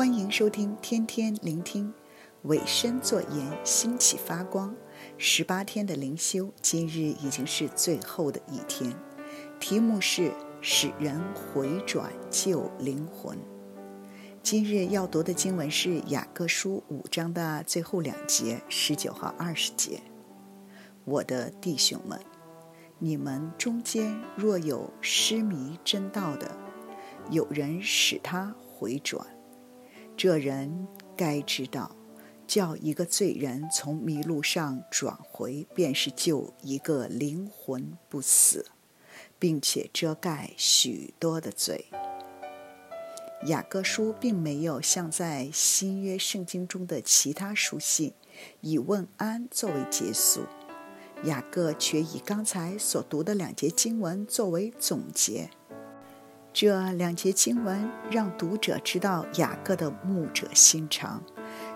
欢迎收听天天聆听，委身作盐，兴起发光。十八天的灵修，今日已经是最后的一天。题目是使人回转救灵魂。今日要读的经文是雅各书五章的最后两节，十九和二十节。我的弟兄们，你们中间若有失迷真道的，有人使他回转。这人该知道，叫一个罪人从迷路上转回，便是救一个灵魂不死，并且遮盖许多的罪。雅各书并没有像在新约圣经中的其他书信，以问安作为结束，雅各却以刚才所读的两节经文作为总结。这两节经文让读者知道雅各的牧者心肠，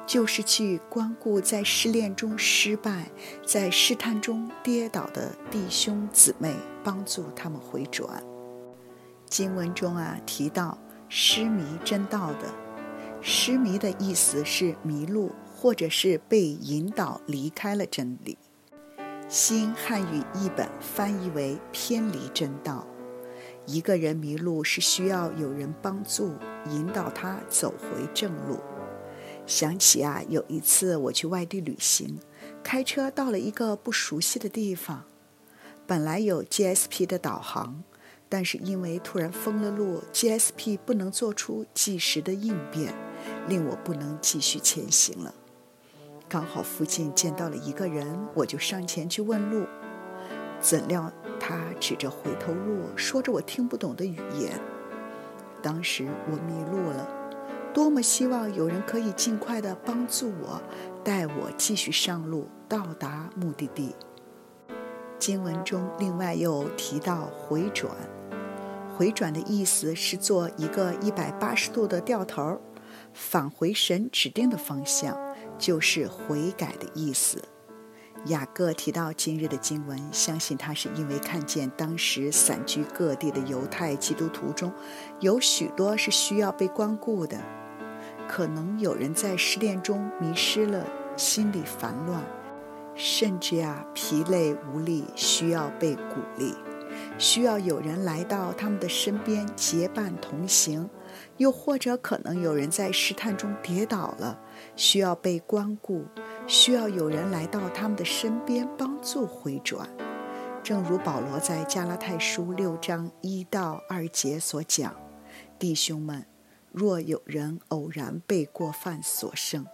就是去关顾在试炼中失败、在试探中跌倒的弟兄姊妹，帮助他们回转。经文中啊提到失迷真道的，失迷的意思是迷路，或者是被引导离开了真理。新汉语译本翻译为偏离真道。一个人迷路是需要有人帮助引导他走回正路。想起啊，有一次我去外地旅行，开车到了一个不熟悉的地方，本来有 GSP 的导航，但是因为突然封了路，GSP 不能做出即时的应变，令我不能继续前行了。刚好附近见到了一个人，我就上前去问路，怎料。他指着回头路，说着我听不懂的语言。当时我迷路了，多么希望有人可以尽快的帮助我，带我继续上路，到达目的地。经文中另外又提到回转，回转的意思是做一个一百八十度的掉头，返回神指定的方向，就是悔改的意思。雅各提到今日的经文，相信他是因为看见当时散居各地的犹太基督徒中，有许多是需要被关顾的。可能有人在失恋中迷失了，心里烦乱，甚至啊疲累无力，需要被鼓励，需要有人来到他们的身边结伴同行。又或者可能有人在试探中跌倒了，需要被关顾。需要有人来到他们的身边帮助回转，正如保罗在加拉太书六章一到二节所讲：“弟兄们，若有人偶然被过犯所胜，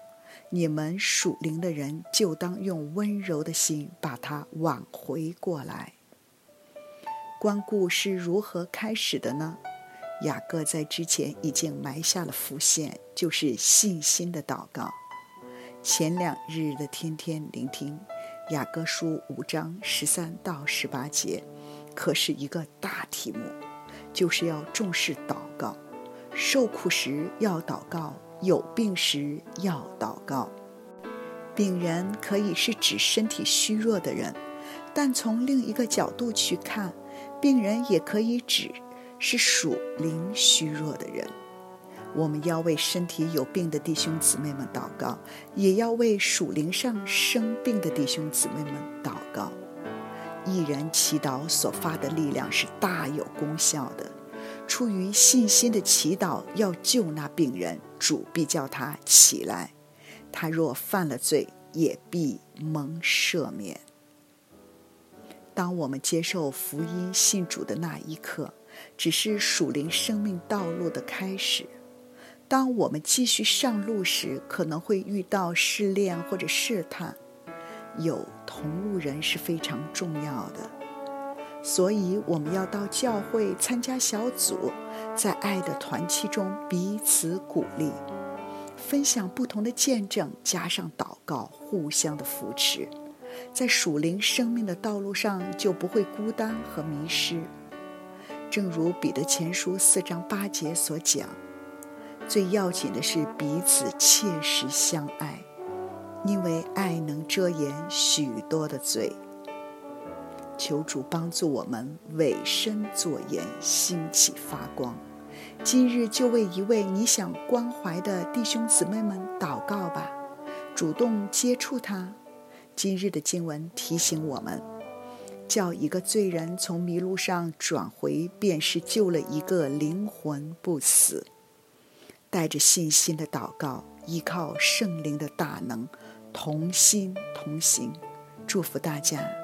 你们属灵的人就当用温柔的心把他挽回过来。”关顾是如何开始的呢？雅各在之前已经埋下了伏线，就是信心的祷告。前两日的天天聆听，雅各书五章十三到十八节，可是一个大题目，就是要重视祷告。受苦时要祷告，有病时要祷告。病人可以是指身体虚弱的人，但从另一个角度去看，病人也可以指是属灵虚弱的人。我们要为身体有病的弟兄姊妹们祷告，也要为属灵上生病的弟兄姊妹们祷告。一人祈祷所发的力量是大有功效的。出于信心的祈祷要救那病人，主必叫他起来。他若犯了罪，也必蒙赦免。当我们接受福音信主的那一刻，只是属灵生命道路的开始。当我们继续上路时，可能会遇到试炼或者试探，有同路人是非常重要的。所以我们要到教会参加小组，在爱的团契中彼此鼓励，分享不同的见证，加上祷告，互相的扶持，在属灵生命的道路上就不会孤单和迷失。正如彼得前书四章八节所讲。最要紧的是彼此切实相爱，因为爱能遮掩许多的罪。求主帮助我们委身作盐，兴起发光，今日就为一位你想关怀的弟兄姊妹们祷告吧，主动接触他。今日的经文提醒我们，叫一个罪人从迷路上转回，便是救了一个灵魂不死。带着信心的祷告，依靠圣灵的大能，同心同行，祝福大家。